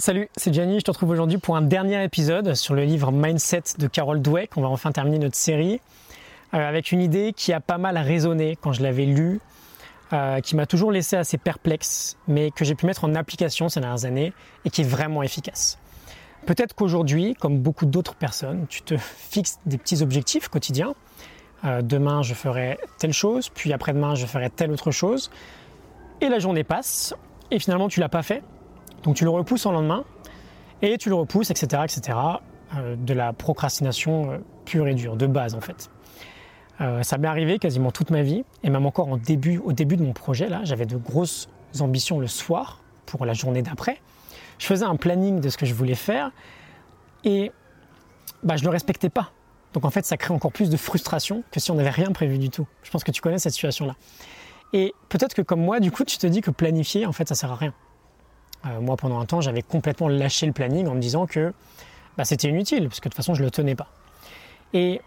Salut, c'est Gianni, je te retrouve aujourd'hui pour un dernier épisode sur le livre Mindset de Carol Dweck. On va enfin terminer notre série euh, avec une idée qui a pas mal résonné quand je l'avais lue, euh, qui m'a toujours laissé assez perplexe, mais que j'ai pu mettre en application ces dernières années et qui est vraiment efficace. Peut-être qu'aujourd'hui, comme beaucoup d'autres personnes, tu te fixes des petits objectifs quotidiens. Euh, demain, je ferai telle chose, puis après-demain, je ferai telle autre chose. Et la journée passe, et finalement, tu l'as pas fait donc tu le repousses en lendemain et tu le repousses, etc. etc. Euh, de la procrastination euh, pure et dure, de base en fait. Euh, ça m'est arrivé quasiment toute ma vie et même encore en début, au début de mon projet, là, j'avais de grosses ambitions le soir pour la journée d'après. Je faisais un planning de ce que je voulais faire et bah, je ne le respectais pas. Donc en fait, ça crée encore plus de frustration que si on n'avait rien prévu du tout. Je pense que tu connais cette situation-là. Et peut-être que comme moi, du coup, tu te dis que planifier, en fait, ça sert à rien. Euh, moi, pendant un temps, j'avais complètement lâché le planning en me disant que bah, c'était inutile, parce que de toute façon, je ne le tenais pas. Et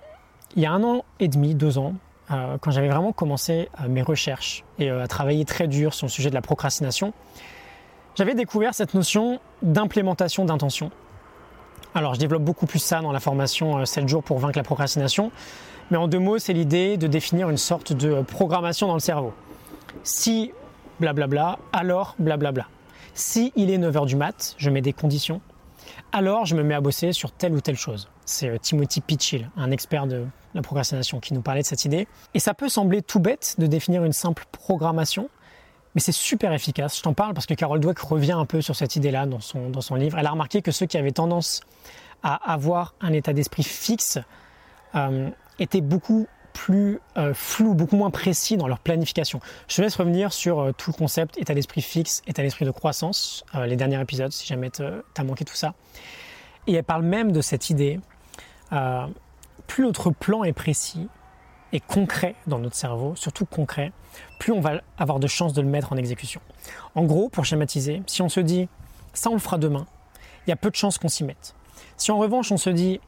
il y a un an et demi, deux ans, euh, quand j'avais vraiment commencé euh, mes recherches et à travailler très dur sur le sujet de la procrastination, j'avais découvert cette notion d'implémentation d'intention. Alors, je développe beaucoup plus ça dans la formation 7 jours pour vaincre la procrastination, mais en deux mots, c'est l'idée de définir une sorte de programmation dans le cerveau. Si blablabla, alors blablabla. Si il est 9h du mat, je mets des conditions. Alors je me mets à bosser sur telle ou telle chose. C'est euh, Timothy Pitchill, un expert de la procrastination, qui nous parlait de cette idée. Et ça peut sembler tout bête de définir une simple programmation, mais c'est super efficace. Je t'en parle parce que Carol Dweck revient un peu sur cette idée-là dans son, livre. Elle a remarqué que ceux qui avaient tendance à avoir un état d'esprit fixe euh, étaient beaucoup plus euh, flou, beaucoup moins précis dans leur planification. Je te laisse revenir sur euh, tout le concept état d'esprit fixe, état d'esprit de croissance, euh, les derniers épisodes, si jamais tu as manqué tout ça. Et elle parle même de cette idée, plus notre plan est précis et concret dans notre cerveau, surtout concret, plus on va avoir de chances de le mettre en exécution. En gros, pour schématiser, si on se dit ça on le fera demain, il y a peu de chances qu'on s'y mette. Si en revanche on se dit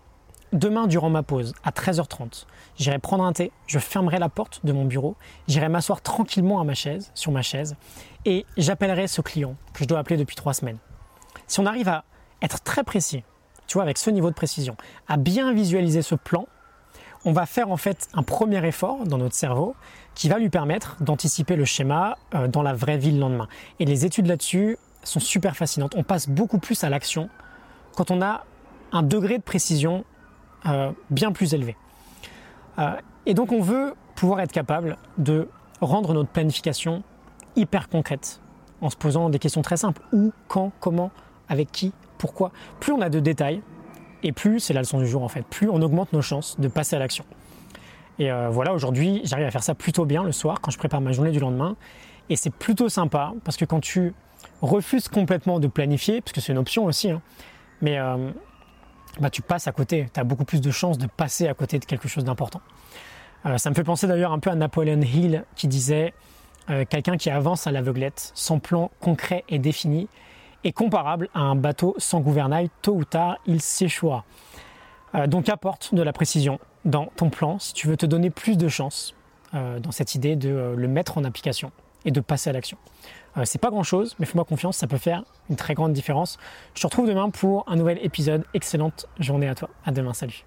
Demain, durant ma pause, à 13h30, j'irai prendre un thé, je fermerai la porte de mon bureau, j'irai m'asseoir tranquillement à ma chaise, sur ma chaise, et j'appellerai ce client que je dois appeler depuis trois semaines. Si on arrive à être très précis, tu vois, avec ce niveau de précision, à bien visualiser ce plan, on va faire en fait un premier effort dans notre cerveau qui va lui permettre d'anticiper le schéma euh, dans la vraie vie le lendemain. Et les études là-dessus sont super fascinantes. On passe beaucoup plus à l'action quand on a un degré de précision euh, bien plus élevé. Euh, et donc on veut pouvoir être capable de rendre notre planification hyper concrète en se posant des questions très simples. Où, quand, comment, avec qui, pourquoi. Plus on a de détails, et plus, c'est la leçon du jour en fait, plus on augmente nos chances de passer à l'action. Et euh, voilà, aujourd'hui, j'arrive à faire ça plutôt bien le soir quand je prépare ma journée du lendemain. Et c'est plutôt sympa parce que quand tu refuses complètement de planifier, parce que c'est une option aussi, hein, mais bah, tu passes à côté. Tu as beaucoup plus de chances de passer à côté de quelque chose d'important. Euh, ça me fait penser d'ailleurs un peu à Napoleon Hill qui disait euh, quelqu'un qui avance à l'aveuglette, sans plan concret et défini, est comparable à un bateau sans gouvernail. Tôt ou tard, il s'échouera. Euh, donc apporte de la précision dans ton plan si tu veux te donner plus de chances dans cette idée de le mettre en application et de passer à l'action. Euh, c'est pas grand chose, mais fais-moi confiance, ça peut faire une très grande différence. Je te retrouve demain pour un nouvel épisode. Excellente journée à toi. À demain, salut.